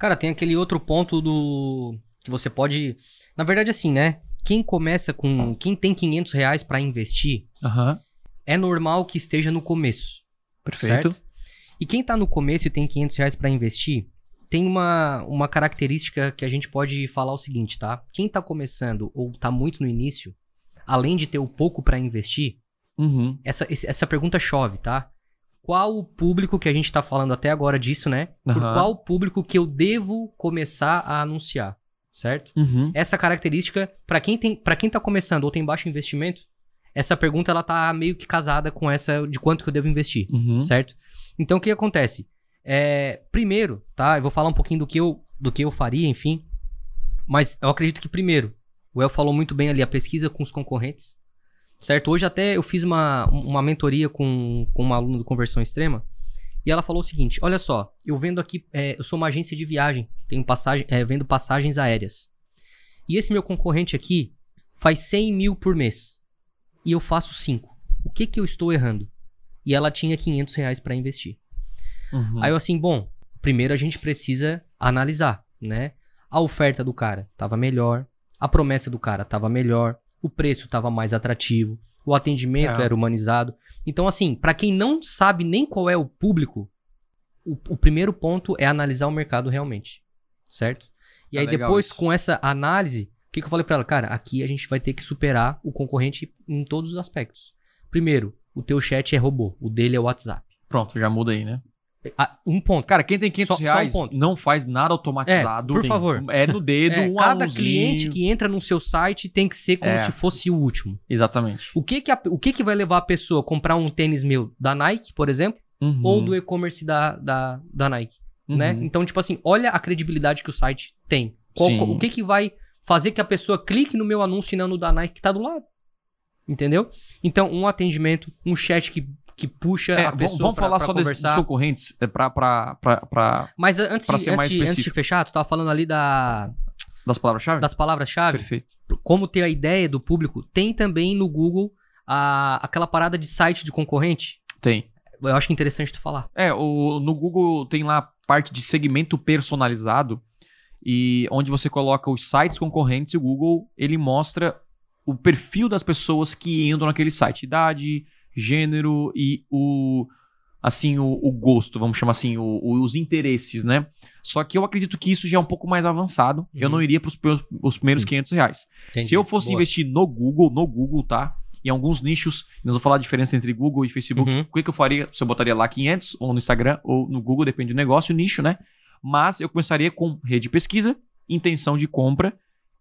Cara, tem aquele outro ponto do. que você pode. Na verdade, assim, né? Quem começa com. Quem tem 500 reais pra investir, Aham. é normal que esteja no começo. Perfeito. Certo? E quem tá no começo e tem 500 reais pra investir, tem uma, uma característica que a gente pode falar o seguinte, tá? Quem tá começando ou tá muito no início, além de ter o pouco pra investir, Uhum. essa, essa pergunta chove, tá? Qual o público que a gente tá falando até agora disso, né? Por Aham. qual público que eu devo começar a anunciar, certo? Uhum. Essa característica, pra quem tem, para quem tá começando ou tem baixo investimento, essa pergunta ela tá meio que casada com essa de quanto que eu devo investir, Uhum. certo? Então o que acontece? É, primeiro, tá? Eu vou falar um pouquinho do que eu do que eu faria, enfim. Mas eu acredito que primeiro, o El falou muito bem ali a pesquisa com os concorrentes, certo? Hoje até eu fiz uma, uma mentoria com, com uma aluna do Conversão Extrema e ela falou o seguinte: olha só, eu vendo aqui, é, eu sou uma agência de viagem, tenho passagem, é, vendo passagens aéreas. E esse meu concorrente aqui faz 100 mil por mês e eu faço 5. O que que eu estou errando? E ela tinha 500 reais para investir. Uhum. Aí eu assim, bom, primeiro a gente precisa analisar, né? A oferta do cara tava melhor, a promessa do cara tava melhor, o preço tava mais atrativo, o atendimento É. era humanizado. Então, assim, pra quem não sabe nem qual é o público, o, o primeiro ponto é analisar o mercado realmente, certo? E É aí depois, isso. com essa análise, o que, que eu falei pra ela? Cara, aqui a gente vai ter que superar o concorrente em todos os aspectos. Primeiro, o teu chat é robô, o dele é o WhatsApp. Pronto, já muda aí, né? Ah, um ponto. Cara, quem tem 500 Só- só um reais não faz nada automatizado. É, por favor. É no dedo, É, um cada cliente que entra no seu site tem que ser como É. se fosse o último. Exatamente. O que que, a- o que que vai levar a pessoa a comprar um tênis meu da Nike, por exemplo, Uhum. ou do e-commerce da, da, da Nike, né? Uhum. Então, tipo assim, olha a credibilidade que o site tem. Qual- Sim. o que que vai fazer que a pessoa clique no meu anúncio e não no da Nike que tá do lado? Entendeu? Então, um atendimento, um chat que, que puxa É, a pessoa vamos pra, falar pra só conversar. dos concorrentes, é, pra, pra, pra, pra- Mas antes, pra de, antes, de, antes de fechar, tu tava falando ali da, das palavras-chave? das palavras-chave. Perfeito. como ter a ideia do público, tem também no Google a, aquela parada de site de concorrente. Tem. Eu acho que é interessante tu falar. É, o, no Google tem lá a parte de segmento personalizado e onde você coloca os sites concorrentes e o Google ele mostra o perfil das pessoas que entram naquele site, idade, gênero e o assim o, o gosto, vamos chamar assim, o- o- os interesses, né? Só que eu acredito que isso já é um pouco mais avançado. Eu Uhum. não iria para os primeiros Sim. 500 reais. Se eu fosse investir no Google, no Google, tá? Em alguns nichos, nós vamos falar a diferença entre Google e Facebook. Uhum. O que, que eu faria? Se eu botaria lá 500, ou no Instagram, ou no Google, depende do negócio, nicho, né? Mas eu começaria com rede de pesquisa, intenção de compra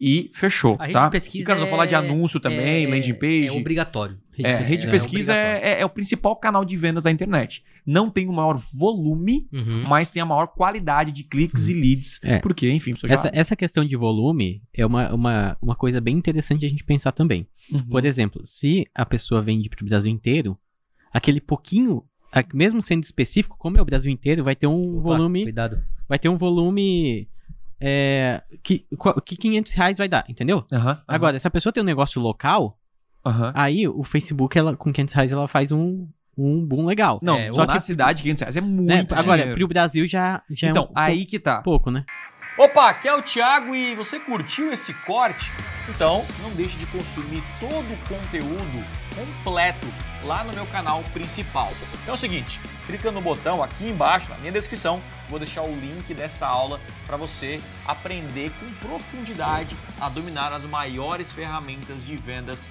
e fechou, A rede tá? de pesquisa e, cara, nós vamos falar de é- anúncio também, é, landing page. É obrigatório. É, rede de pesquisa obrigatório. é, é- é o principal canal de vendas da internet. Não tem o maior volume, Uhum. mas tem a maior qualidade de cliques e leads. É. Porque, enfim, isso já... Essa, essa questão de volume é uma, uma, uma coisa bem interessante a gente pensar também. Uhum. Por exemplo, se a pessoa vende para o Brasil inteiro, aquele pouquinho, mesmo sendo específico, como é o Brasil inteiro, vai ter um Opa, volume, Cuidado. vai ter um volume é, que, que 500 reais vai dar, entendeu? Aham, aham, Agora, se a pessoa tem um negócio local, aham. aí o Facebook, ela, com 500 reais, ela faz um, um boom legal. Não, É, só na cidade 500 reais é muito Né? Agora, dinheiro. pro Brasil já, já Então, é um aí que tá. pouco, né? Opa, aqui é o Thiago e você curtiu esse corte? Então não deixe de consumir todo o conteúdo completo lá no meu canal principal. Então é o seguinte, clica no botão aqui embaixo na minha descrição, vou deixar o link dessa aula para você aprender com profundidade a dominar as maiores ferramentas de vendas